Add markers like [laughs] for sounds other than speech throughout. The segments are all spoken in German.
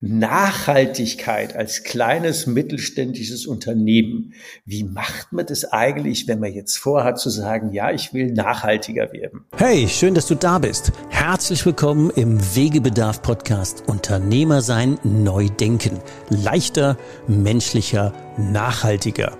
Nachhaltigkeit als kleines mittelständisches Unternehmen. Wie macht man das eigentlich, wenn man jetzt vorhat zu sagen, ja, ich will nachhaltiger werden? Hey, schön, dass du da bist. Herzlich willkommen im Wegebedarf Podcast Unternehmer sein, neu denken. Leichter, menschlicher, nachhaltiger.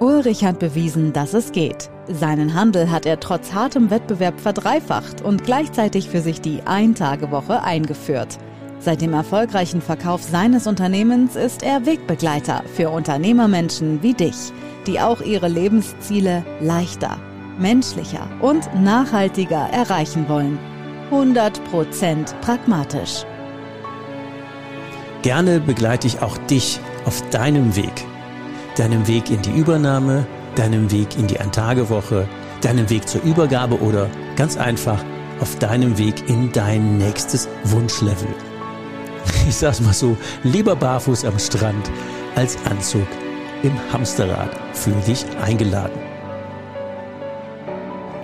Ulrich hat bewiesen, dass es geht. Seinen Handel hat er trotz hartem Wettbewerb verdreifacht und gleichzeitig für sich die Ein-Tage-Woche eingeführt. Seit dem erfolgreichen Verkauf seines Unternehmens ist er Wegbegleiter für Unternehmermenschen wie dich, die auch ihre Lebensziele leichter, menschlicher und nachhaltiger erreichen wollen. 100% pragmatisch. Gerne begleite ich auch dich auf deinem Weg. Deinem Weg in die Übernahme, deinem Weg in die Eintagewoche, deinem Weg zur Übergabe oder ganz einfach auf deinem Weg in dein nächstes Wunschlevel. [laughs] ich sag's mal so, lieber barfuß am Strand als Anzug im Hamsterrad. Fühl dich eingeladen.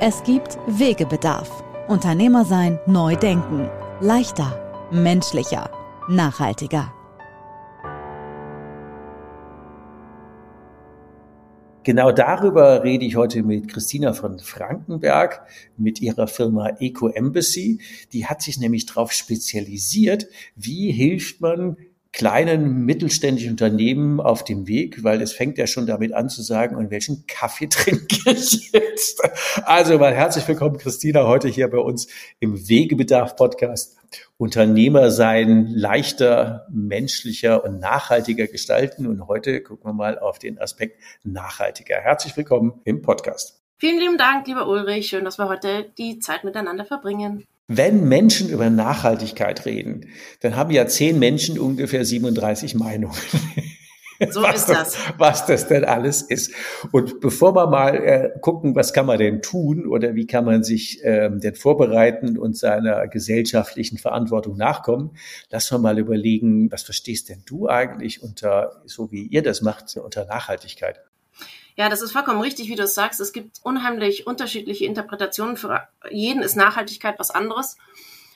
Es gibt Wegebedarf. Unternehmer sein, neu denken. Leichter, menschlicher, nachhaltiger. Genau darüber rede ich heute mit Christina von Frankenberg mit ihrer Firma Eco Embassy. Die hat sich nämlich darauf spezialisiert, wie hilft man kleinen mittelständischen Unternehmen auf dem Weg, weil es fängt ja schon damit an zu sagen, und welchen Kaffee [laughs] trinke ich jetzt? Also mal herzlich willkommen, Christina, heute hier bei uns im Wegebedarf Podcast. Unternehmer sein leichter, menschlicher und nachhaltiger gestalten. Und heute gucken wir mal auf den Aspekt nachhaltiger. Herzlich willkommen im Podcast. Vielen lieben Dank, lieber Ulrich. Schön, dass wir heute die Zeit miteinander verbringen. Wenn Menschen über Nachhaltigkeit reden, dann haben ja zehn Menschen ungefähr 37 Meinungen. [laughs] So ist das. Was das denn alles ist. Und bevor wir mal äh, gucken, was kann man denn tun oder wie kann man sich ähm, denn vorbereiten und seiner gesellschaftlichen Verantwortung nachkommen, lass wir mal überlegen, was verstehst denn du eigentlich unter, so wie ihr das macht, unter Nachhaltigkeit? Ja, das ist vollkommen richtig, wie du es sagst. Es gibt unheimlich unterschiedliche Interpretationen. Für jeden ist Nachhaltigkeit was anderes.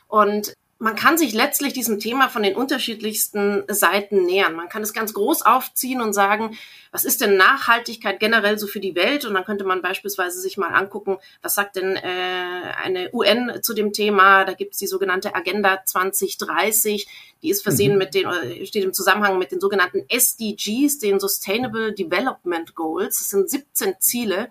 Und man kann sich letztlich diesem Thema von den unterschiedlichsten Seiten nähern. Man kann es ganz groß aufziehen und sagen, was ist denn Nachhaltigkeit generell so für die Welt? Und dann könnte man beispielsweise sich mal angucken, was sagt denn äh, eine UN zu dem Thema? Da gibt es die sogenannte Agenda 2030, die ist versehen mhm. mit den, steht im Zusammenhang mit den sogenannten SDGs, den Sustainable Development Goals. Das sind 17 Ziele.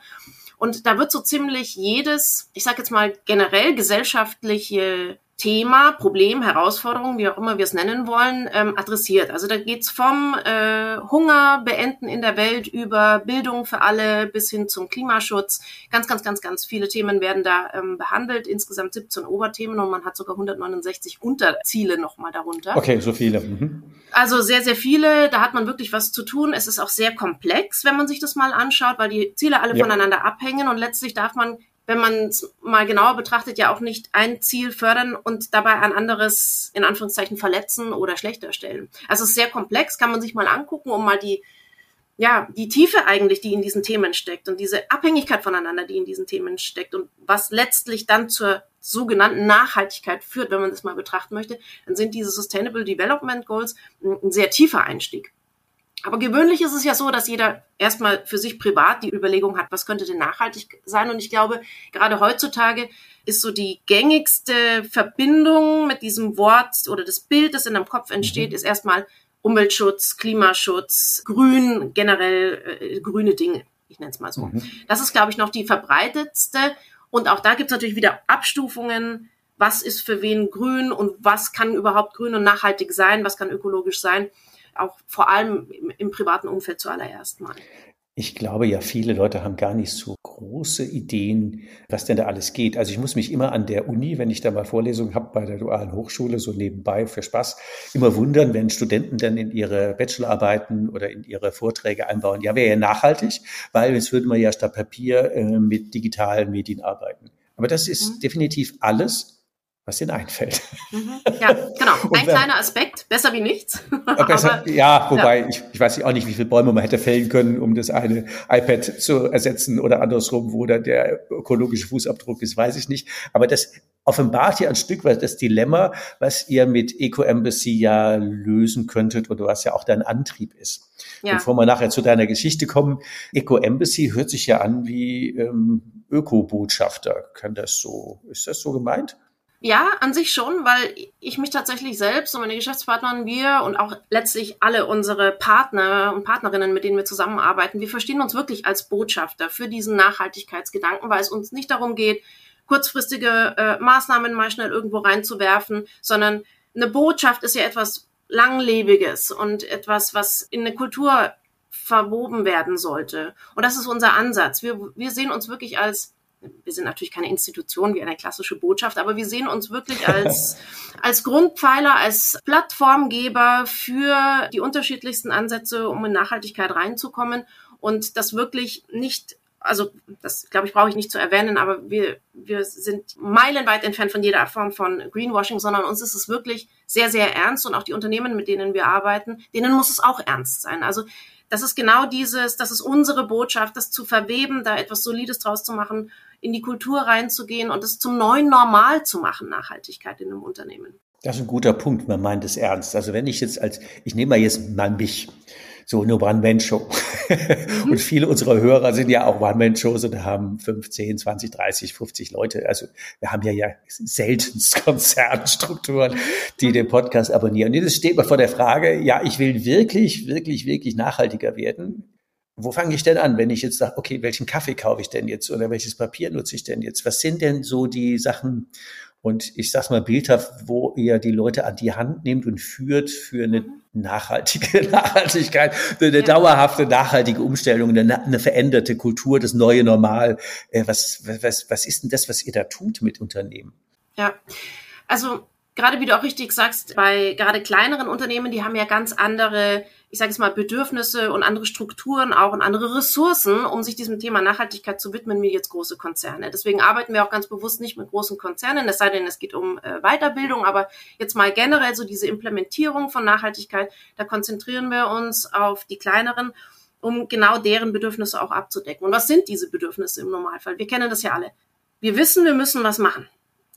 Und da wird so ziemlich jedes, ich sage jetzt mal generell gesellschaftliche Thema, Problem, Herausforderung, wie auch immer wir es nennen wollen, ähm, adressiert. Also da geht's vom äh, Hunger beenden in der Welt über Bildung für alle bis hin zum Klimaschutz. Ganz, ganz, ganz, ganz viele Themen werden da ähm, behandelt. Insgesamt 17 Oberthemen und man hat sogar 169 Unterziele nochmal darunter. Okay, so viele. Mhm. Also sehr, sehr viele. Da hat man wirklich was zu tun. Es ist auch sehr komplex, wenn man sich das mal anschaut, weil die Ziele alle ja. voneinander abhängen und letztlich darf man wenn man es mal genauer betrachtet, ja auch nicht ein Ziel fördern und dabei ein anderes in Anführungszeichen verletzen oder schlechter stellen. Also es ist sehr komplex, kann man sich mal angucken, um mal die, ja, die Tiefe eigentlich, die in diesen Themen steckt und diese Abhängigkeit voneinander, die in diesen Themen steckt und was letztlich dann zur sogenannten Nachhaltigkeit führt, wenn man das mal betrachten möchte, dann sind diese Sustainable Development Goals ein sehr tiefer Einstieg. Aber gewöhnlich ist es ja so, dass jeder erstmal für sich privat die Überlegung hat, was könnte denn nachhaltig sein. Und ich glaube, gerade heutzutage ist so die gängigste Verbindung mit diesem Wort oder das Bild, das in deinem Kopf entsteht, mhm. ist erstmal Umweltschutz, Klimaschutz, Grün, generell äh, grüne Dinge. Ich nenne es mal so. Mhm. Das ist, glaube ich, noch die verbreitetste. Und auch da gibt es natürlich wieder Abstufungen. Was ist für wen grün und was kann überhaupt grün und nachhaltig sein? Was kann ökologisch sein? Auch vor allem im, im privaten Umfeld zuallererst mal. Ich glaube ja, viele Leute haben gar nicht so große Ideen, was denn da alles geht. Also ich muss mich immer an der Uni, wenn ich da mal Vorlesungen habe bei der dualen Hochschule, so nebenbei für Spaß, immer wundern, wenn Studenten dann in ihre Bachelorarbeiten oder in ihre Vorträge einbauen. Ja, wäre ja nachhaltig, weil jetzt würden wir ja statt Papier äh, mit digitalen Medien arbeiten. Aber das ist mhm. definitiv alles was ihnen einfällt. Mhm. Ja, genau. [laughs] Ein wenn, kleiner Aspekt, besser wie nichts. Besser, Aber, ja, wobei ja. Ich, ich weiß auch nicht, wie viele Bäume man hätte fällen können, um das eine iPad zu ersetzen oder andersrum, wo dann der ökologische Fußabdruck ist, weiß ich nicht. Aber das offenbart ja ein Stück weit das Dilemma, was ihr mit Eco Embassy ja lösen könntet oder was ja auch dein Antrieb ist. Ja. Bevor wir nachher zu deiner Geschichte kommen, Eco Embassy hört sich ja an wie ähm, Öko-Botschafter. Kann das so, ist das so gemeint? Ja, an sich schon, weil ich mich tatsächlich selbst und meine Geschäftspartner wir und auch letztlich alle unsere Partner und Partnerinnen, mit denen wir zusammenarbeiten, wir verstehen uns wirklich als Botschafter für diesen Nachhaltigkeitsgedanken, weil es uns nicht darum geht, kurzfristige äh, Maßnahmen mal schnell irgendwo reinzuwerfen, sondern eine Botschaft ist ja etwas Langlebiges und etwas, was in eine Kultur verwoben werden sollte. Und das ist unser Ansatz. Wir, wir sehen uns wirklich als wir sind natürlich keine Institution wie eine klassische Botschaft, aber wir sehen uns wirklich als, [laughs] als Grundpfeiler, als Plattformgeber für die unterschiedlichsten Ansätze, um in Nachhaltigkeit reinzukommen und das wirklich nicht also das glaube ich brauche ich nicht zu erwähnen, aber wir, wir sind meilenweit entfernt von jeder Form von Greenwashing, sondern uns ist es wirklich sehr, sehr ernst und auch die Unternehmen, mit denen wir arbeiten, denen muss es auch ernst sein. Also das ist genau dieses, das ist unsere Botschaft, das zu verweben, da etwas Solides draus zu machen in die Kultur reinzugehen und es zum neuen Normal zu machen, Nachhaltigkeit in einem Unternehmen. Das ist ein guter Punkt, man meint es ernst. Also wenn ich jetzt als, ich nehme mal jetzt mal mich, so eine One-Man-Show. Mhm. Und viele unserer Hörer sind ja auch One-Man-Shows und haben 15, 20, 30, 50 Leute. Also wir haben ja ja seltenst [laughs] Konzernstrukturen, die den Podcast abonnieren. Und jetzt steht man vor der Frage, ja, ich will wirklich, wirklich, wirklich nachhaltiger werden wo fange ich denn an, wenn ich jetzt sage, okay, welchen Kaffee kaufe ich denn jetzt oder welches Papier nutze ich denn jetzt? Was sind denn so die Sachen, und ich sag's mal bildhaft, wo ihr die Leute an die Hand nehmt und führt für eine nachhaltige [laughs] Nachhaltigkeit, eine ja. dauerhafte nachhaltige Umstellung, eine, eine, veränderte Kultur, das neue Normal. Äh, was, was, was ist denn das, was ihr da tut mit Unternehmen? Ja, also gerade wie du auch richtig sagst, bei gerade kleineren Unternehmen, die haben ja ganz andere, ich sage es mal, Bedürfnisse und andere Strukturen auch und andere Ressourcen, um sich diesem Thema Nachhaltigkeit zu widmen, wie jetzt große Konzerne. Deswegen arbeiten wir auch ganz bewusst nicht mit großen Konzernen, es sei denn, es geht um äh, Weiterbildung, aber jetzt mal generell so diese Implementierung von Nachhaltigkeit, da konzentrieren wir uns auf die kleineren um genau deren Bedürfnisse auch abzudecken. Und was sind diese Bedürfnisse im Normalfall? Wir kennen das ja alle. Wir wissen, wir müssen was machen.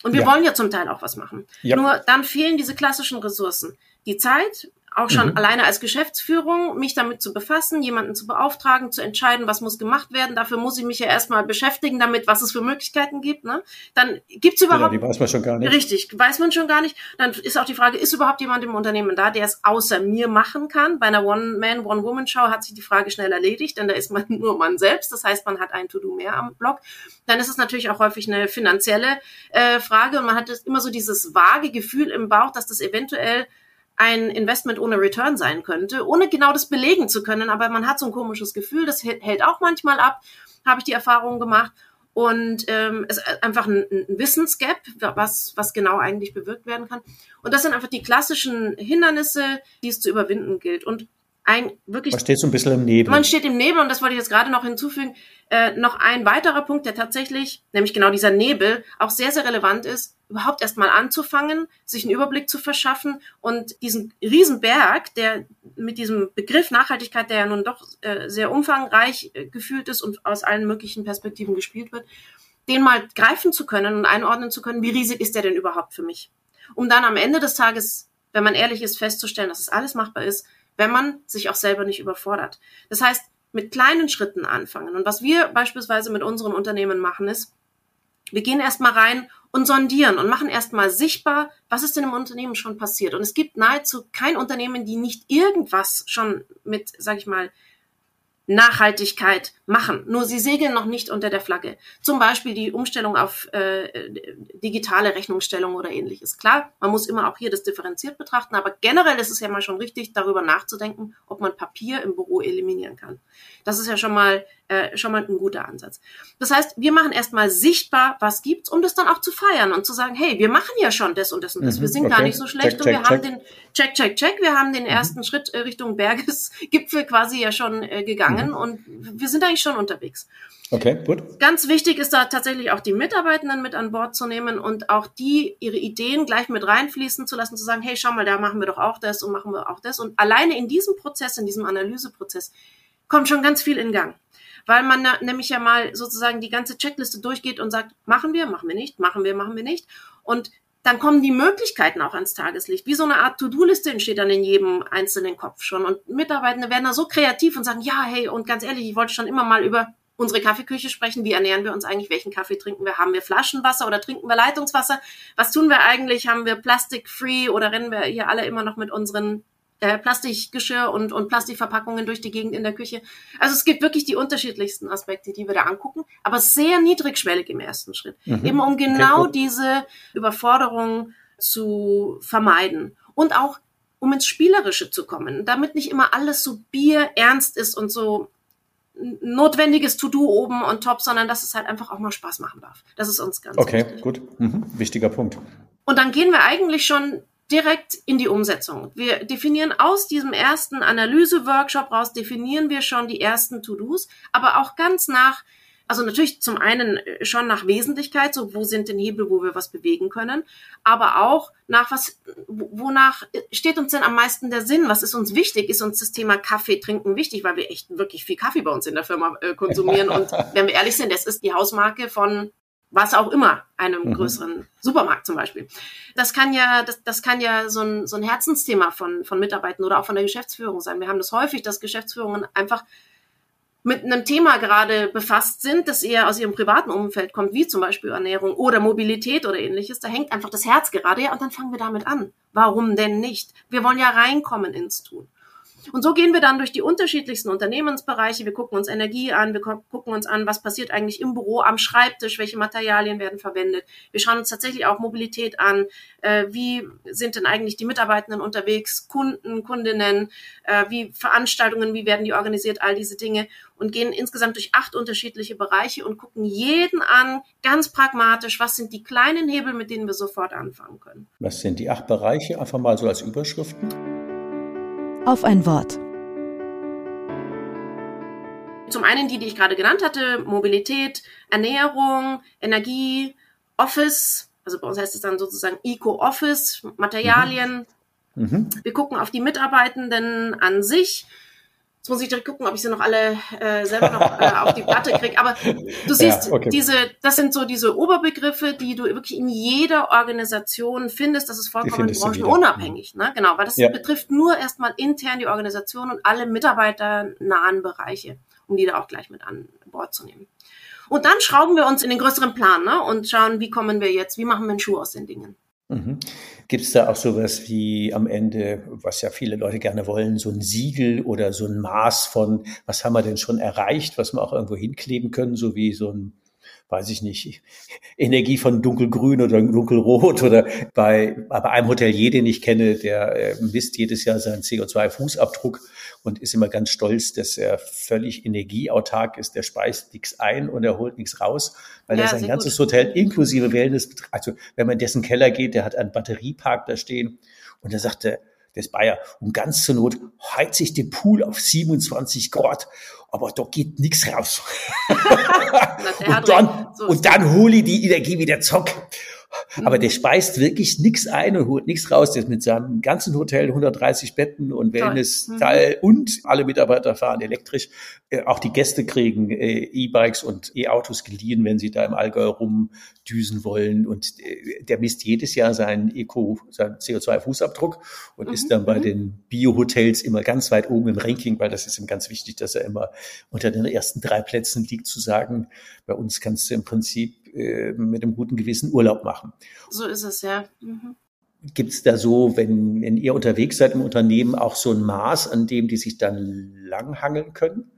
Und wir ja. wollen ja zum Teil auch was machen. Ja. Nur dann fehlen diese klassischen Ressourcen. Die Zeit, auch schon mhm. alleine als Geschäftsführung, mich damit zu befassen, jemanden zu beauftragen, zu entscheiden, was muss gemacht werden. Dafür muss ich mich ja erstmal beschäftigen damit, was es für Möglichkeiten gibt. Ne? Dann gibt's überhaupt. Ja, die weiß man schon gar nicht. Richtig, weiß man schon gar nicht. Dann ist auch die Frage, ist überhaupt jemand im Unternehmen da, der es außer mir machen kann? Bei einer One-Man, One-Woman-Show hat sich die Frage schnell erledigt, denn da ist man [laughs] nur man selbst. Das heißt, man hat ein To-Do mehr am Blog. Dann ist es natürlich auch häufig eine finanzielle äh, Frage und man hat immer so dieses vage Gefühl im Bauch, dass das eventuell ein Investment ohne Return sein könnte, ohne genau das belegen zu können. Aber man hat so ein komisches Gefühl, das hält auch manchmal ab, habe ich die Erfahrung gemacht. Und ähm, es ist einfach ein, ein Wissensgap, was, was genau eigentlich bewirkt werden kann. Und das sind einfach die klassischen Hindernisse, die es zu überwinden gilt. Und ein wirklich. Man steht so ein bisschen im Nebel. Man steht im Nebel und das wollte ich jetzt gerade noch hinzufügen. Äh, noch ein weiterer Punkt, der tatsächlich, nämlich genau dieser Nebel, auch sehr, sehr relevant ist, überhaupt erstmal anzufangen, sich einen Überblick zu verschaffen und diesen Riesenberg, der mit diesem Begriff Nachhaltigkeit, der ja nun doch äh, sehr umfangreich äh, gefühlt ist und aus allen möglichen Perspektiven gespielt wird, den mal greifen zu können und einordnen zu können, wie riesig ist der denn überhaupt für mich? Um dann am Ende des Tages, wenn man ehrlich ist, festzustellen, dass es alles machbar ist, wenn man sich auch selber nicht überfordert. Das heißt, mit kleinen Schritten anfangen. Und was wir beispielsweise mit unseren Unternehmen machen, ist, wir gehen erstmal rein und sondieren und machen erstmal sichtbar, was ist denn im Unternehmen schon passiert. Und es gibt nahezu kein Unternehmen, die nicht irgendwas schon mit, sag ich mal, Nachhaltigkeit machen. Nur sie segeln noch nicht unter der Flagge. Zum Beispiel die Umstellung auf äh, digitale Rechnungsstellung oder ähnliches. Klar, man muss immer auch hier das differenziert betrachten, aber generell ist es ja mal schon richtig, darüber nachzudenken, ob man Papier im Büro eliminieren kann. Das ist ja schon mal äh, schon mal ein guter Ansatz. Das heißt, wir machen erstmal sichtbar, was gibt's, um das dann auch zu feiern und zu sagen, hey, wir machen ja schon das und das und das. Mhm, wir sind okay. gar nicht so schlecht check, und wir check, haben den check, check, check. Wir haben den mhm. ersten Schritt äh, Richtung Bergesgipfel quasi ja schon äh, gegangen mhm. und wir sind eigentlich schon unterwegs. Okay, gut. Ganz wichtig ist da tatsächlich auch die Mitarbeitenden mit an Bord zu nehmen und auch die ihre Ideen gleich mit reinfließen zu lassen, zu sagen, hey, schau mal, da machen wir doch auch das und machen wir auch das. Und alleine in diesem Prozess, in diesem Analyseprozess, kommt schon ganz viel in Gang. Weil man nämlich ja mal sozusagen die ganze Checkliste durchgeht und sagt, machen wir, machen wir nicht, machen wir, machen wir nicht. Und dann kommen die Möglichkeiten auch ans Tageslicht. Wie so eine Art To-Do-Liste entsteht dann in jedem einzelnen Kopf schon. Und Mitarbeitende werden da so kreativ und sagen, ja, hey, und ganz ehrlich, ich wollte schon immer mal über unsere Kaffeeküche sprechen. Wie ernähren wir uns eigentlich? Welchen Kaffee trinken wir? Haben wir Flaschenwasser oder trinken wir Leitungswasser? Was tun wir eigentlich? Haben wir Plastic-free oder rennen wir hier alle immer noch mit unseren äh, Plastikgeschirr und, und Plastikverpackungen durch die Gegend in der Küche? Also es gibt wirklich die unterschiedlichsten Aspekte, die wir da angucken, aber sehr niedrigschwellig im ersten Schritt. Mhm. Eben um genau okay, diese Überforderung zu vermeiden. Und auch um ins Spielerische zu kommen, damit nicht immer alles so bierernst ist und so notwendiges To-Do oben und top, sondern dass es halt einfach auch mal Spaß machen darf. Das ist uns ganz okay, wichtig. Okay, gut. Mhm. Wichtiger Punkt. Und dann gehen wir eigentlich schon direkt in die Umsetzung. Wir definieren aus diesem ersten Analyse-Workshop raus, definieren wir schon die ersten To-Dos, aber auch ganz nach also natürlich zum einen äh, schon nach Wesentlichkeit, so wo sind denn Hebel, wo wir was bewegen können, aber auch nach was, wonach steht uns denn am meisten der Sinn? Was ist uns wichtig? Ist uns das Thema Kaffee trinken wichtig, weil wir echt wirklich viel Kaffee bei uns in der Firma äh, konsumieren und [laughs] wenn wir ehrlich sind, das ist die Hausmarke von was auch immer, einem mhm. größeren Supermarkt zum Beispiel. Das kann ja, das, das kann ja so ein, so ein Herzensthema von, von Mitarbeitern oder auch von der Geschäftsführung sein. Wir haben das häufig, dass Geschäftsführungen einfach mit einem Thema gerade befasst sind, das eher aus ihrem privaten Umfeld kommt, wie zum Beispiel Ernährung oder Mobilität oder ähnliches, da hängt einfach das Herz gerade, ja, und dann fangen wir damit an. Warum denn nicht? Wir wollen ja reinkommen ins Tun. Und so gehen wir dann durch die unterschiedlichsten Unternehmensbereiche. Wir gucken uns Energie an, wir gucken uns an, was passiert eigentlich im Büro, am Schreibtisch, welche Materialien werden verwendet. Wir schauen uns tatsächlich auch Mobilität an. Äh, wie sind denn eigentlich die Mitarbeitenden unterwegs, Kunden, Kundinnen, äh, wie Veranstaltungen, wie werden die organisiert, all diese Dinge und gehen insgesamt durch acht unterschiedliche Bereiche und gucken jeden an, ganz pragmatisch, was sind die kleinen Hebel, mit denen wir sofort anfangen können. Was sind die acht Bereiche? Einfach mal so als Überschriften auf ein Wort. Zum einen die, die ich gerade genannt hatte, Mobilität, Ernährung, Energie, Office, also bei uns heißt es dann sozusagen Eco-Office, Materialien. Mhm. Mhm. Wir gucken auf die Mitarbeitenden an sich, Jetzt muss ich direkt gucken, ob ich sie noch alle äh, selber noch äh, auf die Platte kriege. Aber du [laughs] siehst, ja, okay. diese, das sind so diese Oberbegriffe, die du wirklich in jeder Organisation findest. Das ist vollkommen branchenunabhängig. Ne? Genau, weil das ja. betrifft nur erstmal intern die Organisation und alle mitarbeiternahen Bereiche, um die da auch gleich mit an Bord zu nehmen. Und dann schrauben wir uns in den größeren Plan ne? und schauen, wie kommen wir jetzt, wie machen wir einen Schuh aus den Dingen. Mhm. Gibt es da auch sowas wie am Ende, was ja viele Leute gerne wollen, so ein Siegel oder so ein Maß von, was haben wir denn schon erreicht, was wir auch irgendwo hinkleben können, so wie so ein weiß ich nicht, [laughs] Energie von dunkelgrün oder dunkelrot oder bei, bei einem Hotelier, den ich kenne, der äh, misst jedes Jahr seinen CO2-Fußabdruck und ist immer ganz stolz, dass er völlig energieautark ist. Der speist nichts ein und er holt nichts raus, weil ja, er sein ganzes gut. Hotel inklusive Wellness, also wenn man in dessen Keller geht, der hat einen Batteriepark da stehen und er sagte, des Bayer. Und ganz zur Not heizt sich den Pool auf 27 Grad, aber da geht nichts raus. [laughs] und, dann, und dann hole ich die Energie wieder zock. Aber der speist wirklich nichts ein und holt nichts raus. Der ist mit seinem ganzen Hotel 130 Betten und Wellness-Teil mhm. und alle Mitarbeiter fahren elektrisch. Äh, auch die Gäste kriegen äh, E-Bikes und E-Autos geliehen, wenn sie da im Allgäu rumdüsen wollen. Und äh, der misst jedes Jahr seinen Eco, seinen CO2-Fußabdruck und mhm. ist dann bei mhm. den Bio-Hotels immer ganz weit oben im Ranking, weil das ist ihm ganz wichtig, dass er immer unter den ersten drei Plätzen liegt, zu sagen, bei uns kannst du im Prinzip äh, mit einem guten Gewissen Urlaub machen. So ist es, ja. Mhm. Gibt es da so, wenn, wenn ihr unterwegs seid im Unternehmen, auch so ein Maß, an dem die sich dann langhangeln können?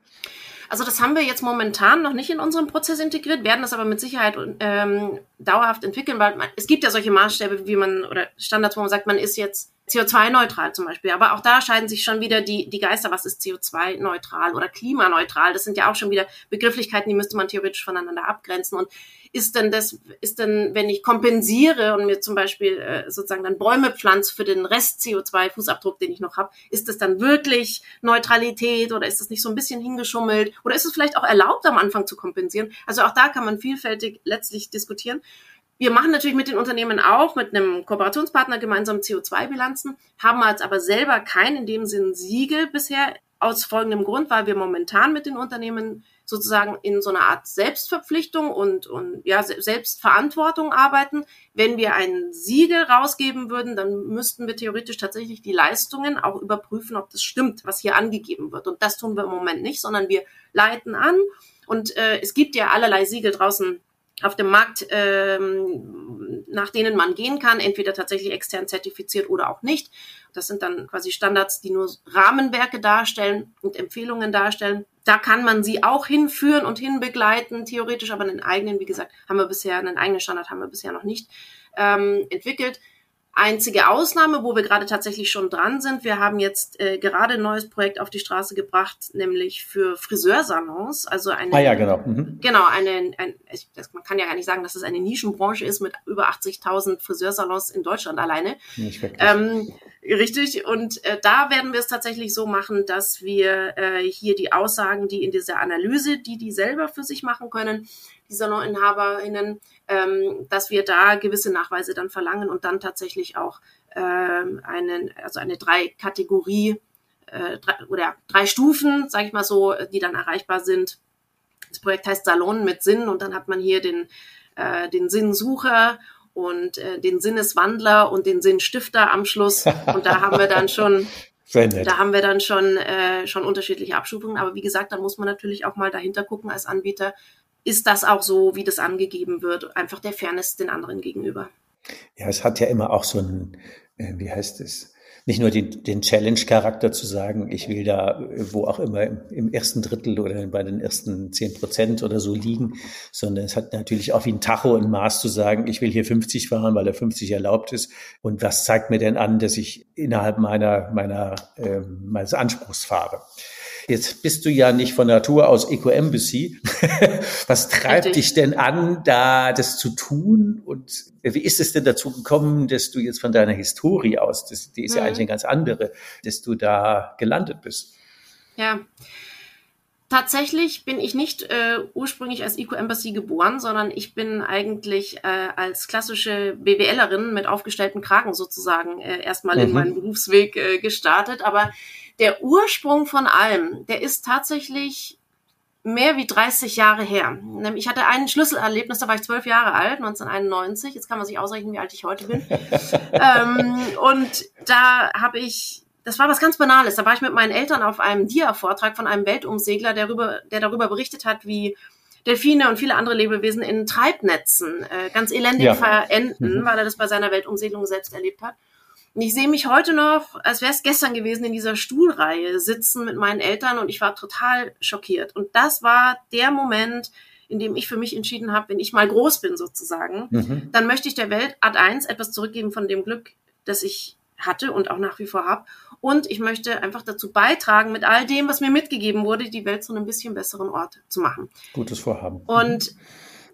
Also das haben wir jetzt momentan noch nicht in unserem Prozess integriert, werden das aber mit Sicherheit ähm, dauerhaft entwickeln, weil man, es gibt ja solche Maßstäbe, wie man oder Standards, wo man sagt, man ist jetzt CO2-neutral zum Beispiel. Aber auch da scheiden sich schon wieder die, die Geister, was ist CO2-neutral oder klimaneutral. Das sind ja auch schon wieder Begrifflichkeiten, die müsste man theoretisch voneinander abgrenzen. Und ist denn das, ist denn, wenn ich kompensiere und mir zum Beispiel äh, sozusagen dann Bäume pflanze für den Rest CO2-Fußabdruck, den ich noch habe, ist das dann wirklich Neutralität oder ist das nicht so ein bisschen hingeschummelt? Oder ist es vielleicht auch erlaubt, am Anfang zu kompensieren? Also auch da kann man vielfältig letztlich diskutieren. Wir machen natürlich mit den Unternehmen auch, mit einem Kooperationspartner gemeinsam CO2-Bilanzen, haben als aber selber kein in dem Sinn Siegel bisher aus folgendem Grund, weil wir momentan mit den Unternehmen sozusagen in so einer Art Selbstverpflichtung und, und ja, Selbstverantwortung arbeiten. Wenn wir ein Siegel rausgeben würden, dann müssten wir theoretisch tatsächlich die Leistungen auch überprüfen, ob das stimmt, was hier angegeben wird. Und das tun wir im Moment nicht, sondern wir leiten an. Und äh, es gibt ja allerlei Siegel draußen auf dem Markt, ähm, nach denen man gehen kann, entweder tatsächlich extern zertifiziert oder auch nicht. Das sind dann quasi Standards, die nur Rahmenwerke darstellen und Empfehlungen darstellen. Da kann man sie auch hinführen und hinbegleiten, theoretisch, aber einen eigenen, wie gesagt, haben wir bisher, einen eigenen Standard haben wir bisher noch nicht ähm, entwickelt einzige Ausnahme, wo wir gerade tatsächlich schon dran sind. Wir haben jetzt äh, gerade ein neues Projekt auf die Straße gebracht, nämlich für Friseursalons. Also eine, ah ja, genau. Mhm. Genau, eine, ein, ich, das, man kann ja gar nicht sagen, dass es eine Nischenbranche ist mit über 80.000 Friseursalons in Deutschland alleine. Nicht wirklich. Ähm, richtig. Und äh, da werden wir es tatsächlich so machen, dass wir äh, hier die Aussagen, die in dieser Analyse, die die selber für sich machen können, die Saloninhaberinnen, ähm, dass wir da gewisse Nachweise dann verlangen und dann tatsächlich auch ähm, einen, also eine drei Kategorie äh, oder drei Stufen, sage ich mal so, die dann erreichbar sind. Das Projekt heißt Salon mit Sinn und dann hat man hier den, äh, den Sinnsucher und äh, den Sinneswandler und den Sinnstifter am Schluss. Und da haben wir dann schon [laughs] da haben wir dann schon, äh, schon unterschiedliche Abstufungen. Aber wie gesagt, da muss man natürlich auch mal dahinter gucken als Anbieter, ist das auch so, wie das angegeben wird, einfach der Fairness den anderen gegenüber. Ja, es hat ja immer auch so ein, äh, wie heißt es, nicht nur den, den Challenge-Charakter zu sagen, ich will da wo auch immer im, im, ersten Drittel oder bei den ersten zehn Prozent oder so liegen, sondern es hat natürlich auch wie ein Tacho ein Maß zu sagen, ich will hier 50 fahren, weil er 50 erlaubt ist. Und was zeigt mir denn an, dass ich innerhalb meiner, meiner, äh, meines Anspruchs fahre? Jetzt bist du ja nicht von Natur aus Eco-Embassy. [laughs] Was treibt Richtig. dich denn an, da das zu tun? Und wie ist es denn dazu gekommen, dass du jetzt von deiner Historie aus, das, die ist mhm. ja eigentlich eine ganz andere, dass du da gelandet bist? Ja. Tatsächlich bin ich nicht äh, ursprünglich als Eco Embassy geboren, sondern ich bin eigentlich äh, als klassische BWLerin mit aufgestellten Kragen sozusagen äh, erstmal mhm. in meinen Berufsweg äh, gestartet. Aber der Ursprung von allem, der ist tatsächlich mehr wie 30 Jahre her. Ich hatte ein Schlüsselerlebnis, da war ich zwölf Jahre alt, 1991. Jetzt kann man sich ausrechnen, wie alt ich heute bin. [laughs] ähm, und da habe ich, das war was ganz Banales. Da war ich mit meinen Eltern auf einem Dia-Vortrag von einem Weltumsegler, der, darüber, der darüber berichtet hat, wie Delfine und viele andere Lebewesen in Treibnetzen äh, ganz elendig ja. verenden, mhm. weil er das bei seiner Weltumsegelung selbst erlebt hat. Und ich sehe mich heute noch, als wäre es gestern gewesen, in dieser Stuhlreihe sitzen mit meinen Eltern und ich war total schockiert. Und das war der Moment, in dem ich für mich entschieden habe, wenn ich mal groß bin sozusagen, mhm. dann möchte ich der Welt Ad 1 etwas zurückgeben von dem Glück, das ich hatte und auch nach wie vor habe. Und ich möchte einfach dazu beitragen, mit all dem, was mir mitgegeben wurde, die Welt zu einem bisschen besseren Ort zu machen. Gutes Vorhaben. Und mhm.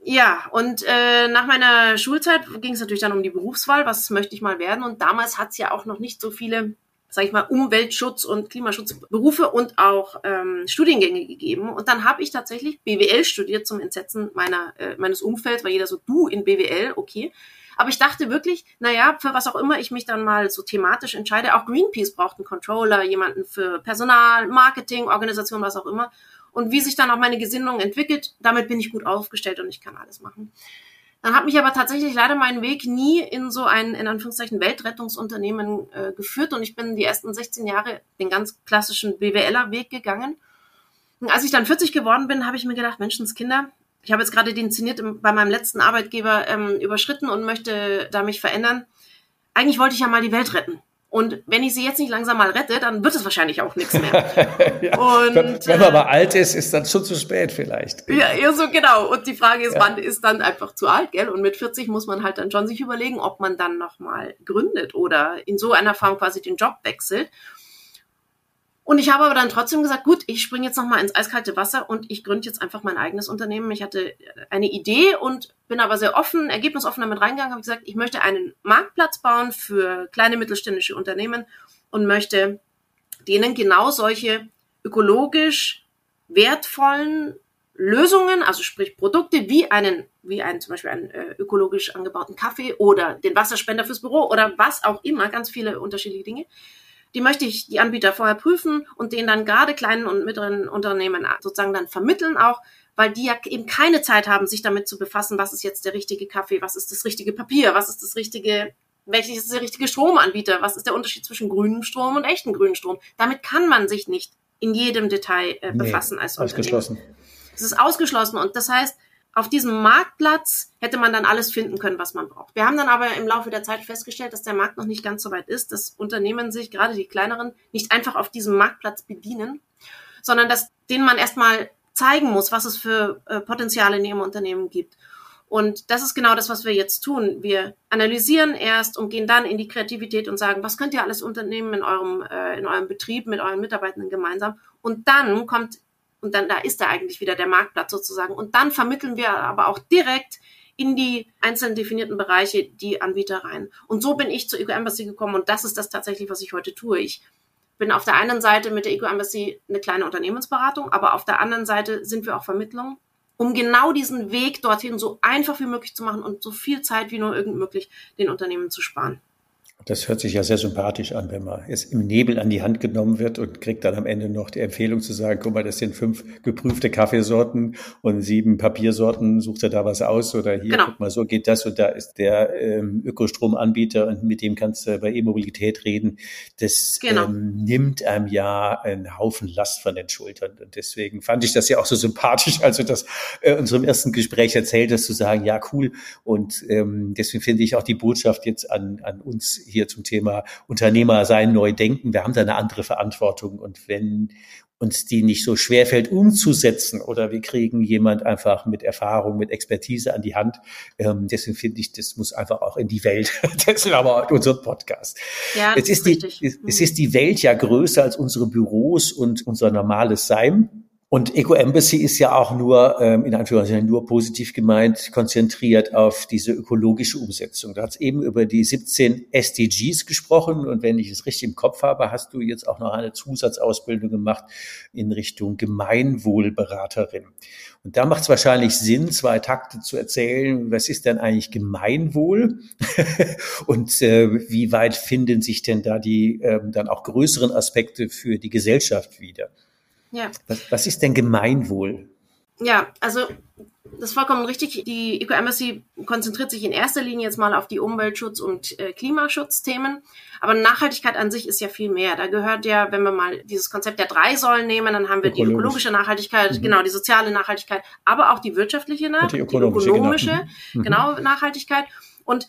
Ja, und äh, nach meiner Schulzeit ging es natürlich dann um die Berufswahl, was möchte ich mal werden. Und damals hat es ja auch noch nicht so viele, sag ich mal, Umweltschutz- und Klimaschutzberufe und auch ähm, Studiengänge gegeben. Und dann habe ich tatsächlich BWL studiert zum Entsetzen meiner, äh, meines Umfelds, weil jeder so, du in BWL, okay. Aber ich dachte wirklich, naja, für was auch immer ich mich dann mal so thematisch entscheide, auch Greenpeace braucht einen Controller, jemanden für Personal, Marketing, Organisation, was auch immer und wie sich dann auch meine Gesinnung entwickelt, damit bin ich gut aufgestellt und ich kann alles machen. Dann hat mich aber tatsächlich leider mein Weg nie in so ein, in Anführungszeichen, Weltrettungsunternehmen äh, geführt und ich bin die ersten 16 Jahre den ganz klassischen BWLer-Weg gegangen. Und als ich dann 40 geworden bin, habe ich mir gedacht, Menschenskinder, ich habe jetzt gerade den Zeniert bei meinem letzten Arbeitgeber ähm, überschritten und möchte da mich verändern. Eigentlich wollte ich ja mal die Welt retten. Und wenn ich sie jetzt nicht langsam mal rette, dann wird es wahrscheinlich auch nichts mehr. [laughs] ja, und, wenn, wenn, man aber alt ist, ist dann schon zu spät vielleicht. Ja, ja so genau. Und die Frage ist, ja. wann ist dann einfach zu alt, gell? Und mit 40 muss man halt dann schon sich überlegen, ob man dann nochmal gründet oder in so einer Form quasi den Job wechselt. Und ich habe aber dann trotzdem gesagt, gut, ich springe jetzt nochmal ins eiskalte Wasser und ich gründe jetzt einfach mein eigenes Unternehmen. Ich hatte eine Idee und bin aber sehr offen, ergebnisoffen damit reingegangen, habe gesagt, ich möchte einen Marktplatz bauen für kleine mittelständische Unternehmen und möchte denen genau solche ökologisch wertvollen Lösungen, also sprich Produkte wie einen, wie einen zum Beispiel einen äh, ökologisch angebauten Kaffee oder den Wasserspender fürs Büro oder was auch immer, ganz viele unterschiedliche Dinge, die möchte ich die Anbieter vorher prüfen und denen dann gerade kleinen und mittleren Unternehmen sozusagen dann vermitteln auch, weil die ja eben keine Zeit haben, sich damit zu befassen, was ist jetzt der richtige Kaffee, was ist das richtige Papier, was ist das richtige, welches ist der richtige Stromanbieter, was ist der Unterschied zwischen grünem Strom und echten grünen Strom. Damit kann man sich nicht in jedem Detail äh, befassen nee, als Unternehmen. Ausgeschlossen. Es ist ausgeschlossen und das heißt, auf diesem Marktplatz hätte man dann alles finden können, was man braucht. Wir haben dann aber im Laufe der Zeit festgestellt, dass der Markt noch nicht ganz so weit ist, dass Unternehmen sich, gerade die kleineren, nicht einfach auf diesem Marktplatz bedienen, sondern dass denen man erstmal zeigen muss, was es für äh, Potenziale in ihrem Unternehmen gibt. Und das ist genau das, was wir jetzt tun. Wir analysieren erst und gehen dann in die Kreativität und sagen, was könnt ihr alles unternehmen in eurem, äh, in eurem Betrieb mit euren Mitarbeitenden gemeinsam? Und dann kommt und dann da ist da eigentlich wieder der Marktplatz sozusagen. Und dann vermitteln wir aber auch direkt in die einzelnen definierten Bereiche die Anbieter rein. Und so bin ich zur Eco Embassy gekommen und das ist das tatsächlich, was ich heute tue. Ich bin auf der einen Seite mit der Eco Embassy eine kleine Unternehmensberatung, aber auf der anderen Seite sind wir auch Vermittlung, um genau diesen Weg dorthin so einfach wie möglich zu machen und so viel Zeit wie nur irgend möglich den Unternehmen zu sparen. Das hört sich ja sehr sympathisch an, wenn man es im Nebel an die Hand genommen wird und kriegt dann am Ende noch die Empfehlung zu sagen, guck mal, das sind fünf geprüfte Kaffeesorten und sieben Papiersorten, sucht er da was aus oder hier, genau. guck mal, so geht das und da ist der ähm, Ökostromanbieter und mit dem kannst du bei E-Mobilität reden. Das genau. ähm, nimmt einem ja einen Haufen Last von den Schultern und deswegen fand ich das ja auch so sympathisch, als du das äh, unserem ersten Gespräch erzählt hast, zu sagen, ja, cool und ähm, deswegen finde ich auch die Botschaft jetzt an, an uns hier zum Thema Unternehmer sein, neu denken. Wir haben da eine andere Verantwortung. Und wenn uns die nicht so schwer fällt umzusetzen oder wir kriegen jemand einfach mit Erfahrung, mit Expertise an die Hand. Ähm, deswegen finde ich, das muss einfach auch in die Welt. [laughs] deswegen aber unser Podcast. Ja, es ist, ist die, es ist die Welt ja größer als unsere Büros und unser normales Sein. Und Eco Embassy ist ja auch nur, ähm, in Anführungszeichen, nur positiv gemeint, konzentriert auf diese ökologische Umsetzung. Du hast eben über die 17 SDGs gesprochen und wenn ich es richtig im Kopf habe, hast du jetzt auch noch eine Zusatzausbildung gemacht in Richtung Gemeinwohlberaterin. Und da macht es wahrscheinlich Sinn, zwei Takte zu erzählen, was ist denn eigentlich Gemeinwohl [laughs] und äh, wie weit finden sich denn da die äh, dann auch größeren Aspekte für die Gesellschaft wieder? Ja. Was, was ist denn Gemeinwohl? Ja, also das ist vollkommen richtig. Die Eco Embassy konzentriert sich in erster Linie jetzt mal auf die Umweltschutz- und äh, Klimaschutzthemen. Aber Nachhaltigkeit an sich ist ja viel mehr. Da gehört ja, wenn wir mal dieses Konzept der drei Säulen nehmen, dann haben wir Ökologisch. die ökologische Nachhaltigkeit, mhm. genau, die soziale Nachhaltigkeit, aber auch die wirtschaftliche, die ökonomische, die ökonomische genau. Mhm. genau, Nachhaltigkeit. Und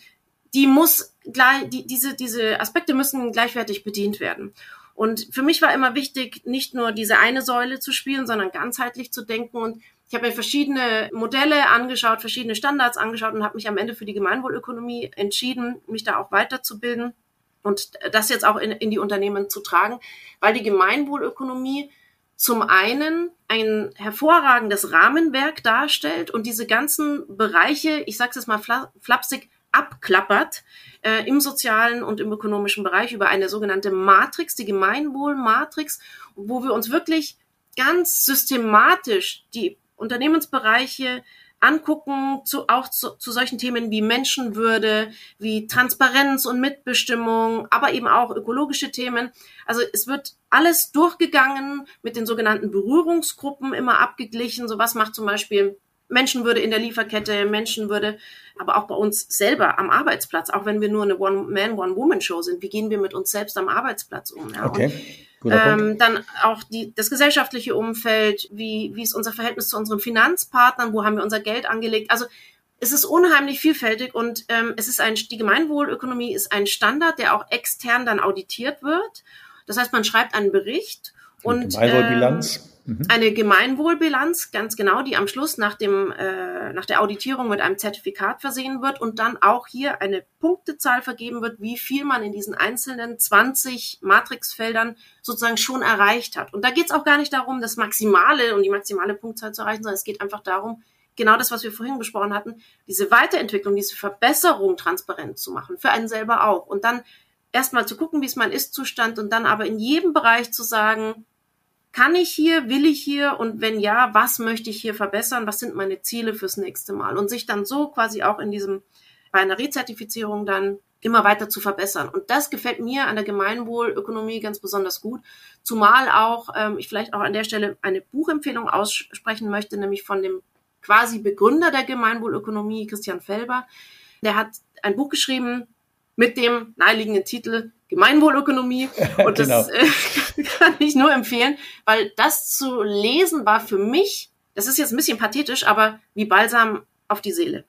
die muss gleich, die, diese, diese Aspekte müssen gleichwertig bedient werden. Und für mich war immer wichtig, nicht nur diese eine Säule zu spielen, sondern ganzheitlich zu denken. Und ich habe mir verschiedene Modelle angeschaut, verschiedene Standards angeschaut und habe mich am Ende für die Gemeinwohlökonomie entschieden, mich da auch weiterzubilden und das jetzt auch in, in die Unternehmen zu tragen, weil die Gemeinwohlökonomie zum einen ein hervorragendes Rahmenwerk darstellt und diese ganzen Bereiche, ich sage es mal flapsig, abklappert äh, im sozialen und im ökonomischen Bereich über eine sogenannte Matrix, die Gemeinwohlmatrix, wo wir uns wirklich ganz systematisch die Unternehmensbereiche angucken, zu, auch zu, zu solchen Themen wie Menschenwürde, wie Transparenz und Mitbestimmung, aber eben auch ökologische Themen. Also es wird alles durchgegangen, mit den sogenannten Berührungsgruppen immer abgeglichen. So was macht zum Beispiel Menschenwürde in der Lieferkette, Menschenwürde, aber auch bei uns selber am Arbeitsplatz, auch wenn wir nur eine One-Man, One-Woman-Show sind. Wie gehen wir mit uns selbst am Arbeitsplatz um? Ja? Okay. Ähm, dann auch die, das gesellschaftliche Umfeld, wie, wie ist unser Verhältnis zu unseren Finanzpartnern, wo haben wir unser Geld angelegt? Also es ist unheimlich vielfältig und ähm, es ist ein, die Gemeinwohlökonomie ist ein Standard, der auch extern dann auditiert wird. Das heißt, man schreibt einen Bericht und Gemeinwohlbilanz. Ähm, Mhm. Eine Gemeinwohlbilanz, ganz genau, die am Schluss nach, dem, äh, nach der Auditierung mit einem Zertifikat versehen wird und dann auch hier eine Punktezahl vergeben wird, wie viel man in diesen einzelnen 20 Matrixfeldern sozusagen schon erreicht hat. Und da geht es auch gar nicht darum, das Maximale und die maximale Punktzahl zu erreichen, sondern es geht einfach darum, genau das, was wir vorhin besprochen hatten, diese Weiterentwicklung, diese Verbesserung transparent zu machen, für einen selber auch. Und dann erstmal zu gucken, wie es mein Ist-Zustand und dann aber in jedem Bereich zu sagen, kann ich hier, will ich hier und wenn ja, was möchte ich hier verbessern, was sind meine Ziele fürs nächste Mal und sich dann so quasi auch in diesem, bei einer Rezertifizierung dann immer weiter zu verbessern. Und das gefällt mir an der Gemeinwohlökonomie ganz besonders gut. Zumal auch ähm, ich vielleicht auch an der Stelle eine Buchempfehlung aussprechen möchte, nämlich von dem quasi Begründer der Gemeinwohlökonomie, Christian Felber. Der hat ein Buch geschrieben mit dem naheliegenden Titel Gemeinwohlökonomie. [laughs] Und das genau. äh, [laughs] kann ich nur empfehlen, weil das zu lesen war für mich, das ist jetzt ein bisschen pathetisch, aber wie Balsam auf die Seele.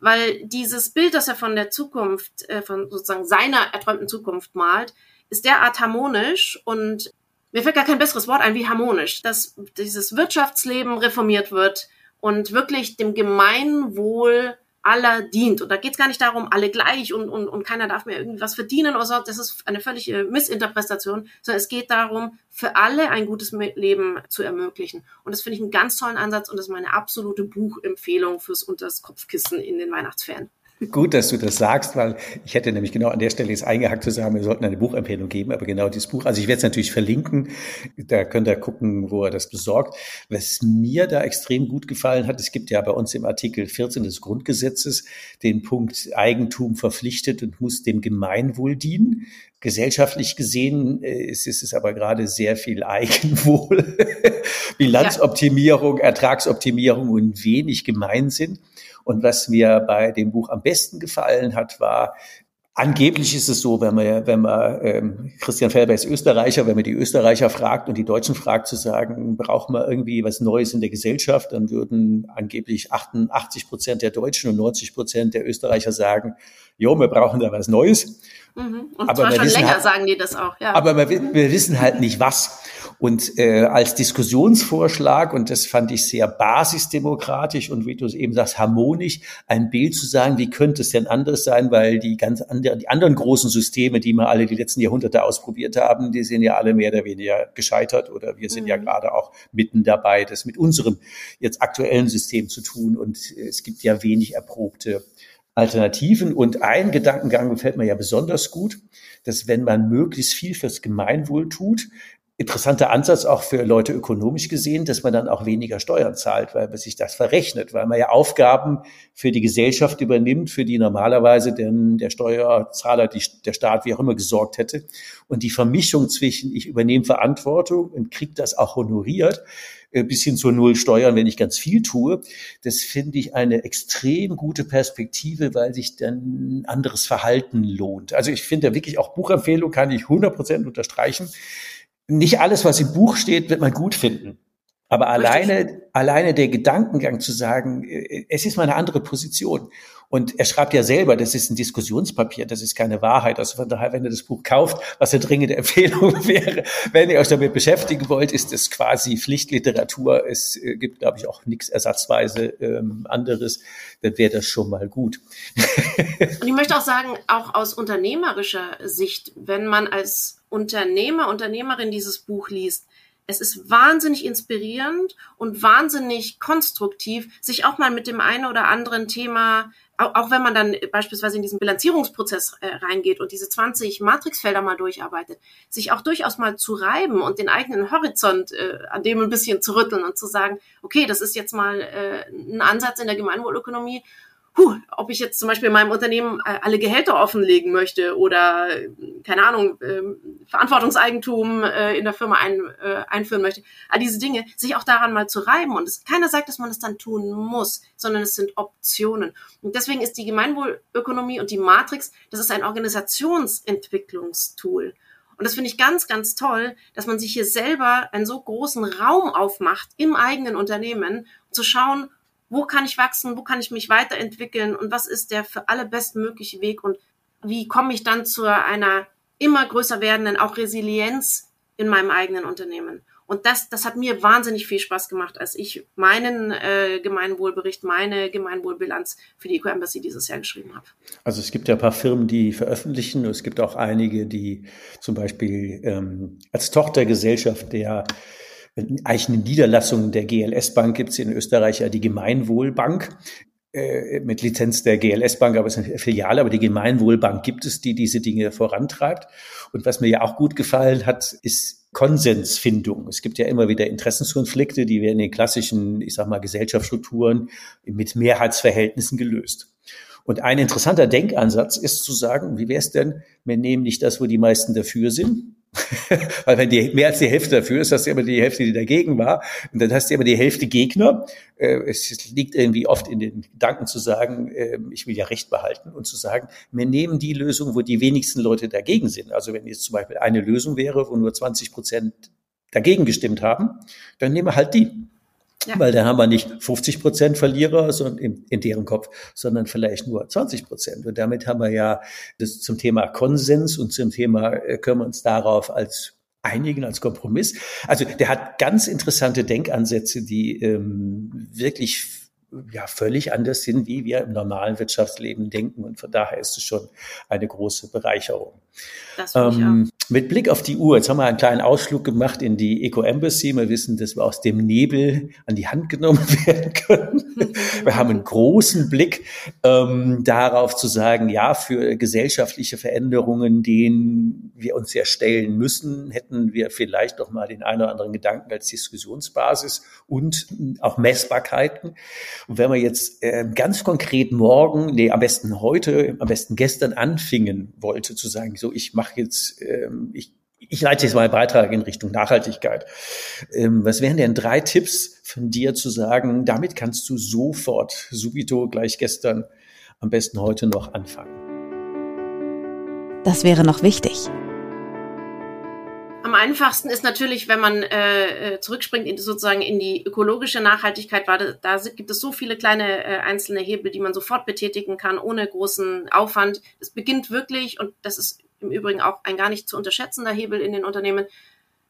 Weil dieses Bild, das er von der Zukunft, äh, von sozusagen seiner erträumten Zukunft malt, ist derart harmonisch und mir fällt gar kein besseres Wort ein wie harmonisch, dass dieses Wirtschaftsleben reformiert wird und wirklich dem Gemeinwohl aller dient. Und da geht es gar nicht darum, alle gleich und, und, und keiner darf mehr irgendwas verdienen oder so. Das ist eine völlige Missinterpretation, sondern es geht darum, für alle ein gutes Leben zu ermöglichen. Und das finde ich einen ganz tollen Ansatz und das ist meine absolute Buchempfehlung fürs Unterskopfkissen in den Weihnachtsferien. Gut, dass du das sagst, weil ich hätte nämlich genau an der Stelle jetzt eingehakt zu sagen, wir sollten eine Buchempfehlung geben, aber genau dieses Buch, also ich werde es natürlich verlinken, da könnt ihr gucken, wo er das besorgt. Was mir da extrem gut gefallen hat, es gibt ja bei uns im Artikel 14 des Grundgesetzes den Punkt Eigentum verpflichtet und muss dem Gemeinwohl dienen. Gesellschaftlich gesehen äh, ist, ist es aber gerade sehr viel Eigenwohl, [laughs] Bilanzoptimierung, Ertragsoptimierung und wenig Gemeinsinn. Und was mir bei dem Buch am besten gefallen hat, war, Angeblich ist es so, wenn man, wenn man ähm, Christian Felber ist Österreicher, wenn man die Österreicher fragt und die Deutschen fragt, zu sagen, braucht man irgendwie was Neues in der Gesellschaft, dann würden angeblich 88 Prozent der Deutschen und 90 Prozent der Österreicher sagen, jo, wir brauchen da was Neues. Mhm. Und aber zwar schon länger halt, sagen die das auch, ja. Aber wir, wir wissen halt nicht was. Und äh, als Diskussionsvorschlag, und das fand ich sehr basisdemokratisch und wie du es eben sagst, harmonisch, ein Bild zu sagen, wie könnte es denn anders sein, weil die ganz anderen, die anderen großen Systeme, die wir alle die letzten Jahrhunderte ausprobiert haben, die sind ja alle mehr oder weniger gescheitert oder wir sind mhm. ja gerade auch mitten dabei, das mit unserem jetzt aktuellen System zu tun. Und es gibt ja wenig erprobte Alternativen. Und ein Gedankengang gefällt mir ja besonders gut, dass wenn man möglichst viel fürs Gemeinwohl tut, interessanter Ansatz auch für Leute ökonomisch gesehen, dass man dann auch weniger Steuern zahlt, weil man sich das verrechnet, weil man ja Aufgaben für die Gesellschaft übernimmt, für die normalerweise denn der Steuerzahler, die, der Staat, wie auch immer gesorgt hätte. Und die Vermischung zwischen ich übernehme Verantwortung und kriege das auch honoriert, äh, bis hin zur Null Steuern, wenn ich ganz viel tue. Das finde ich eine extrem gute Perspektive, weil sich dann anderes Verhalten lohnt. Also ich finde wirklich auch Buchempfehlung kann ich 100 Prozent unterstreichen nicht alles, was im Buch steht, wird man gut finden. Aber alleine, alleine der Gedankengang zu sagen, äh, es ist mal eine andere Position. Und er schreibt ja selber, das ist ein Diskussionspapier, das ist keine Wahrheit. Also von daher, wenn ihr das Buch kauft, was eine dringende [laughs] Empfehlung wäre, wenn ihr euch damit beschäftigen wollt, ist es quasi Pflichtliteratur. Es äh, gibt, glaube ich, auch nichts ersatzweise ähm, anderes. Dann wäre das schon mal gut. Und ich möchte auch sagen, auch aus unternehmerischer Sicht, wenn man als Unternehmer, Unternehmerin dieses Buch liest, es ist wahnsinnig inspirierend und wahnsinnig konstruktiv, sich auch mal mit dem einen oder anderen Thema, auch, wenn man dann beispielsweise in diesen Bilanzierungsprozess äh, reingeht und diese 20 Matrixfelder mal durcharbeitet, sich auch durchaus mal zu reiben und den eigenen Horizont äh, an dem ein bisschen zu rütteln und zu sagen, okay, das ist jetzt mal äh, ein Ansatz in der Gemeinwohlökonomie puh, ob ich jetzt zum Beispiel in meinem Unternehmen äh, alle Gehälter offenlegen möchte oder, keine Ahnung, ähm, Verantwortungseigentum äh, in der Firma ein, äh, einführen möchte. All diese Dinge, sich auch daran mal zu reiben. Und es, keiner sagt, dass man das dann tun muss, sondern es sind Optionen. Und deswegen ist die Gemeinwohlökonomie und die Matrix, das ist ein Organisationsentwicklungstool. Und das finde ich ganz, ganz toll, dass man sich hier selber einen so großen Raum aufmacht im eigenen Unternehmen, zu schauen, wo kann ich wachsen, wo kann ich mich weiterentwickeln und was ist der für alle bestmögliche Weg und wie komme ich dann zu einer immer größer werdenden auch Resilienz in meinem eigenen Unternehmen. Und das, das hat mir wahnsinnig viel Spaß gemacht, als ich meinen äh, Gemeinwohlbericht, meine Gemeinwohlbilanz für die Eco-Embassy dieses Jahr geschrieben habe. Also es gibt ja ein paar Firmen, die veröffentlichen. Es gibt auch einige, die zum Beispiel ähm, als Tochtergesellschaft der eigentlich eine Niederlassung der GLS Bank gibt es in Österreich ja die Gemeinwohlbank äh, mit Lizenz der GLS Bank, aber es ist eine Filiale, aber die Gemeinwohlbank gibt es, die diese Dinge vorantreibt. Und was mir ja auch gut gefallen hat, ist Konsensfindung. Es gibt ja immer wieder Interessenskonflikte, die werden in den klassischen, ich sag mal, Gesellschaftsstrukturen mit Mehrheitsverhältnissen gelöst. Und ein interessanter Denkansatz ist zu sagen, wie wäre es denn, wir nehmen nicht das, wo die meisten dafür sind, [laughs] Weil wenn die mehr als die Hälfte dafür ist, hast du immer die Hälfte, die dagegen war. Und dann hast du immer die Hälfte Gegner. Äh, es liegt irgendwie oft in den Gedanken zu sagen, ähm, ich will ja Recht behalten und zu sagen, wir nehmen die Lösung, wo die wenigsten Leute dagegen sind. Also wenn jetzt zum Beispiel eine Lösung wäre, wo nur 20 Prozent dagegen gestimmt haben, dann nehmen wir halt die. Ja. Weil da haben wir nicht 50 Prozent Verlierer sondern in, in, deren Kopf, sondern vielleicht nur 20 Prozent. Und damit haben wir ja das zum Thema Konsens und zum Thema äh, können wir uns darauf als einigen als Kompromiss. Also der hat ganz interessante Denkansätze, die ähm, wirklich ja völlig anders sind, wie wir im normalen Wirtschaftsleben denken. Und von daher ist es schon eine große Bereicherung. Ähm, mit Blick auf die Uhr, jetzt haben wir einen kleinen Ausflug gemacht in die Eco Embassy. Wir wissen, dass wir aus dem Nebel an die Hand genommen [laughs] werden können. Wir haben einen großen Blick ähm, darauf zu sagen, ja, für gesellschaftliche Veränderungen, denen wir uns ja stellen müssen, hätten wir vielleicht doch mal den einen oder anderen Gedanken als Diskussionsbasis und auch Messbarkeiten. Und wenn wir jetzt äh, ganz konkret morgen, nee, am besten heute, am besten gestern anfingen wollte zu sagen, so ich mache jetzt, ähm, ich ich leite jetzt mal einen Beitrag in Richtung Nachhaltigkeit. Ähm, was wären denn drei Tipps von dir zu sagen, damit kannst du sofort, subito, gleich gestern, am besten heute noch anfangen? Das wäre noch wichtig. Am einfachsten ist natürlich, wenn man äh, äh, zurückspringt in, sozusagen in die ökologische Nachhaltigkeit, weil da, gibt es so viele kleine äh, einzelne Hebel, die man sofort betätigen kann, ohne großen Aufwand. Es beginnt wirklich, und das ist im Übrigen auch ein gar nicht zu unterschätzender Hebel in den Unternehmen,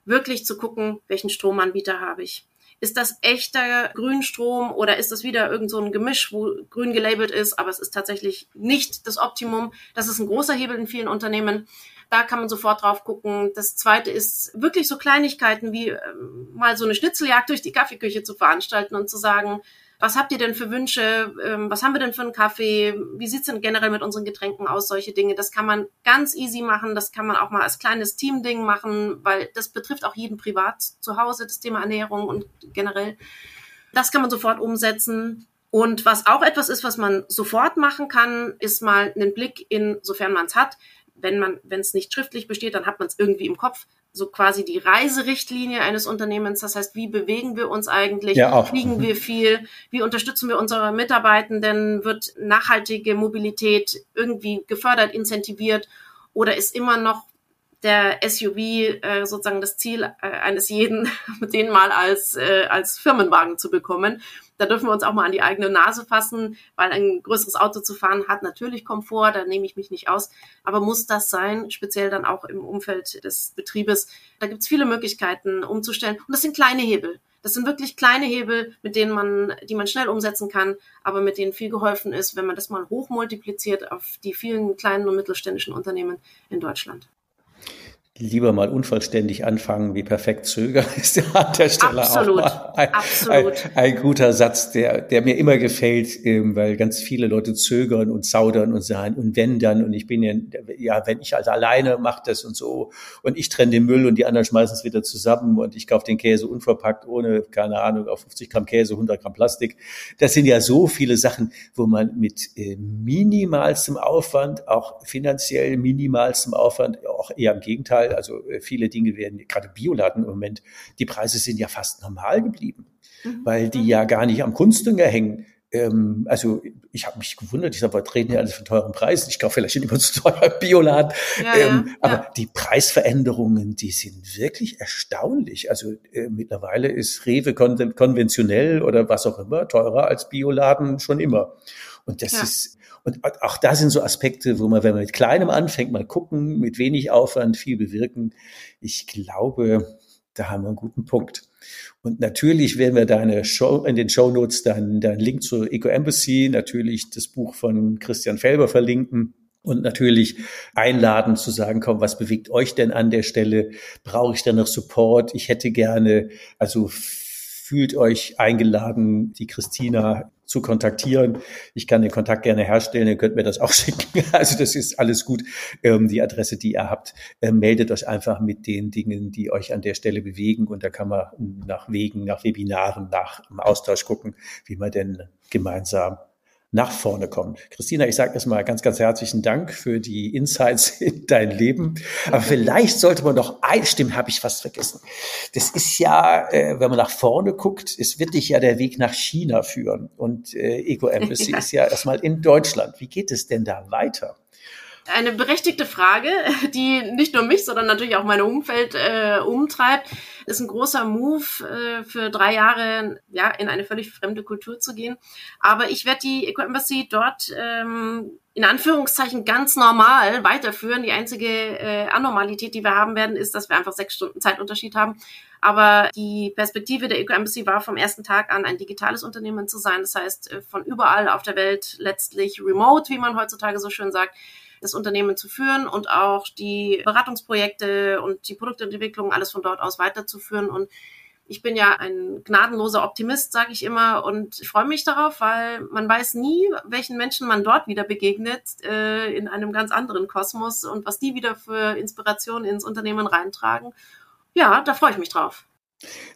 wirklich zu gucken, welchen Stromanbieter habe ich. Ist das echter Grünstrom oder ist das wieder irgend so ein Gemisch, wo grün gelabelt ist, aber es ist tatsächlich nicht das Optimum? Das ist ein großer Hebel in vielen Unternehmen. Da kann man sofort drauf gucken. Das zweite ist wirklich so Kleinigkeiten wie ähm, mal so eine Schnitzeljagd durch die Kaffeeküche zu veranstalten und zu sagen, was habt ihr denn für Wünsche? Ähm, was haben wir denn für einen Kaffee? Wie sieht's denn generell mit unseren Getränken aus? Solche Dinge. Das kann man ganz easy machen. Das kann man auch mal als kleines Teamding machen, weil das betrifft auch jeden privat zu Hause, das Thema Ernährung und generell. Das kann man sofort umsetzen. Und was auch etwas ist, was man sofort machen kann, ist mal einen Blick in, sofern man es hat, wenn man, wenn es nicht schriftlich besteht, dann hat man es irgendwie im Kopf, so quasi die Reiserichtlinie eines Unternehmens. Das heißt, wie bewegen wir uns eigentlich? Ja, auch. Fliegen wir viel? Wie unterstützen wir unsere Mitarbeitenden? Wird nachhaltige Mobilität irgendwie gefördert, incentiviert? Oder ist immer noch der SUV äh, sozusagen das Ziel äh, eines jeden, [laughs] den mal als, äh, als Firmenwagen zu bekommen? Da dürfen wir uns auch mal an die eigene Nase fassen, weil ein größeres Auto zu fahren hat natürlich Komfort, da nehme ich mich nicht aus. Aber muss das sein, speziell dann auch im Umfeld des Betriebes? Da gibt es viele Möglichkeiten umzustellen. Und das sind kleine Hebel. Das sind wirklich kleine Hebel, mit denen man, die man schnell umsetzen kann, aber mit denen viel geholfen ist, wenn man das mal hochmultipliziert auf die vielen kleinen und mittelständischen Unternehmen in Deutschland lieber mal unvollständig anfangen, wie perfekt zögern, [laughs] ist ja an der Stelle absolut, auch ein, absolut. Ein, ein, guter Satz, der, der mir immer gefällt, ähm, weil ganz viele Leute zögern und zaudern und sagen, und wenn dann, und ich bin ja, ja, wenn ich also alleine mache das und so, und ich trenne den Müll und die anderen schmeißen es wieder zusammen und ich kaufe den Käse unverpackt, ohne, keine Ahnung, auf 50 Gramm Käse, 100 Gramm Plastik. Das sind ja so viele Sachen, wo man mit äh, minimalstem Aufwand, auch finanziell minimalstem Aufwand, auch eher im Gegenteil, also äh, viele Dinge werden, gerade Bioladen im Moment, die Preise sind ja fast normal geblieben, mhm. weil die ja gar nicht am Kunstdünger hängen. Ähm, also ich habe mich gewundert, ich sage, wir reden ja alles von teuren Preisen. Ich kaufe vielleicht immer zu teuer [laughs] Bioladen. Ja, ähm, ja, aber ja. die Preisveränderungen, die sind wirklich erstaunlich. Also äh, mittlerweile ist Rewe kon konventionell oder was auch immer teurer als Bioladen schon immer. Und das ist und auch da sind so Aspekte, wo man, wenn man mit Kleinem anfängt, mal gucken, mit wenig Aufwand viel bewirken. Ich glaube, da haben wir einen guten Punkt. Und natürlich werden wir deine Show, in den Show Notes dann, dann Link zur Eco Embassy, natürlich das Buch von Christian Felber verlinken. Und natürlich einladen zu sagen, komm, was bewegt euch denn an der Stelle? Brauche ich da noch Support? Ich hätte gerne, also fühlt euch eingeladen, die Christina zu kontaktieren. Ich kann den Kontakt gerne herstellen, ihr könnt mir das auch [laughs] schicken. Also das ist alles gut. Ähm, die Adresse, die ihr habt, äh, meldet euch einfach mit den Dingen, die euch an der Stelle bewegen. Und da kann man nach Wegen, nach Webinaren, nach Austausch gucken, wie man denn gemeinsam nach vorne kommen. Christina, ich sage erstmal ganz, ganz herzlichen Dank für die Insights [laughs] in dein Leben. Aber vielleicht sollte man doch einstimmen, habe ich fast vergessen. Das ist ja, äh, wenn man nach vorne guckt, es wird dich ja der Weg nach China führen. Und äh, Eco Embassy [laughs] ja. ist ja erstmal in Deutschland. Wie geht es denn da weiter? Eine berechtigte Frage, [laughs] die nicht nur mich, sondern natürlich auch mein Umfeld äh, umtreibt. Ist ein großer Move, äh, für drei Jahre ja in eine völlig fremde Kultur zu gehen. Aber ich werde die Eco Embassy dort ähm, in Anführungszeichen ganz normal weiterführen. Die einzige äh, Anormalität, die wir haben werden, ist, dass wir einfach sechs Stunden Zeitunterschied haben. Aber die Perspektive der Eco Embassy war vom ersten Tag an ein digitales Unternehmen zu sein. Das heißt, äh, von überall auf der Welt letztlich remote, wie man heutzutage so schön sagt, das Unternehmen zu führen und auch die Beratungsprojekte und die Produktentwicklung alles von dort aus weiterzuführen. Und ich bin ja ein gnadenloser Optimist, sage ich immer, und ich freue mich darauf, weil man weiß nie, welchen Menschen man dort wieder begegnet äh, in einem ganz anderen Kosmos und was die wieder für Inspiration ins Unternehmen reintragen. Ja, da freue ich mich drauf.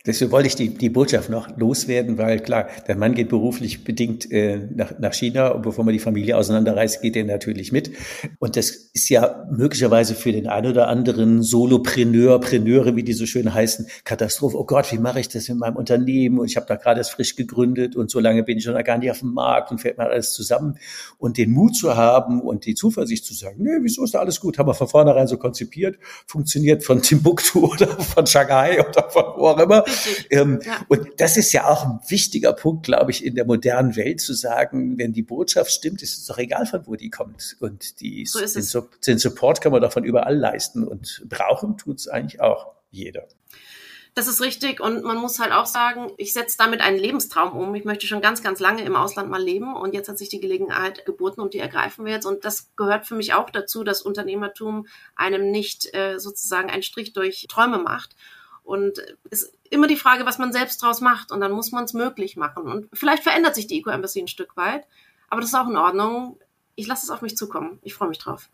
Deswegen wollte ich die, die Botschaft noch loswerden, weil klar, der Mann geht beruflich bedingt äh, nach, nach China und bevor man die Familie auseinanderreißt, geht er natürlich mit. Und das ist ja möglicherweise für den einen oder anderen Solopreneur, Preneure, wie die so schön heißen, Katastrophe. Oh Gott, wie mache ich das in meinem Unternehmen? Und ich habe da gerade erst frisch gegründet und so lange bin ich schon gar nicht auf dem Markt und fällt mal alles zusammen. Und den Mut zu haben und die Zuversicht zu sagen, nee, wieso ist da alles gut? Haben wir von vornherein so konzipiert, funktioniert von Timbuktu [laughs] oder von Shanghai oder von wo auch immer. Ähm, ja. Und das ist ja auch ein wichtiger Punkt, glaube ich, in der modernen Welt zu sagen, wenn die Botschaft stimmt, ist es doch egal, von wo die kommt. Und die, so den, den, Support kann man doch von überall leisten und brauchen tut es eigentlich auch jeder. Das ist richtig und man muss halt auch sagen, ich setze damit einen Lebenstraum um. Ich möchte schon ganz, ganz lange im Ausland mal leben und jetzt hat sich die Gelegenheit geboten und die ergreifen wir jetzt. Und das gehört für mich auch dazu, dass Unternehmertum einem nicht äh, sozusagen einen Strich durch Träume macht. Und es ist immer die Frage, was man selbst draus macht. Und dann muss man es möglich machen. Und vielleicht verändert sich die Eco Embassy ein Stück weit. Aber das ist auch in Ordnung. Ich lasse es auf mich zukommen. Ich freue mich drauf.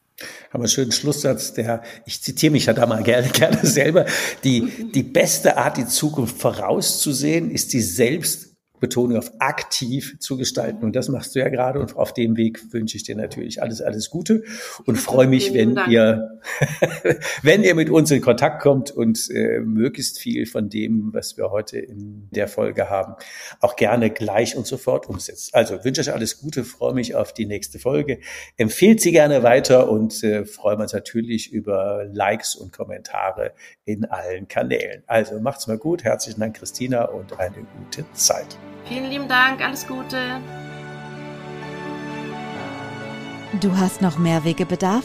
Haben wir einen schönen Schlusssatz, der, ich zitiere mich ja da mal gerne, [laughs] gerne selber. Die, die beste Art, die Zukunft vorauszusehen, ist die selbst Betonung auf aktiv zu gestalten. Und das machst du ja gerade. Und auf dem Weg wünsche ich dir natürlich alles, alles Gute und freue mich, wenn ihr, [laughs] wenn ihr mit uns in Kontakt kommt und äh, möglichst viel von dem, was wir heute in der Folge haben, auch gerne gleich und sofort umsetzt. Also wünsche euch alles Gute, freue mich auf die nächste Folge. Empfehlt sie gerne weiter und äh, freuen uns natürlich über Likes und Kommentare in allen Kanälen. Also macht's mal gut. Herzlichen Dank, Christina, und eine gute Zeit. Vielen lieben Dank, alles Gute. Du hast noch mehr Wegebedarf?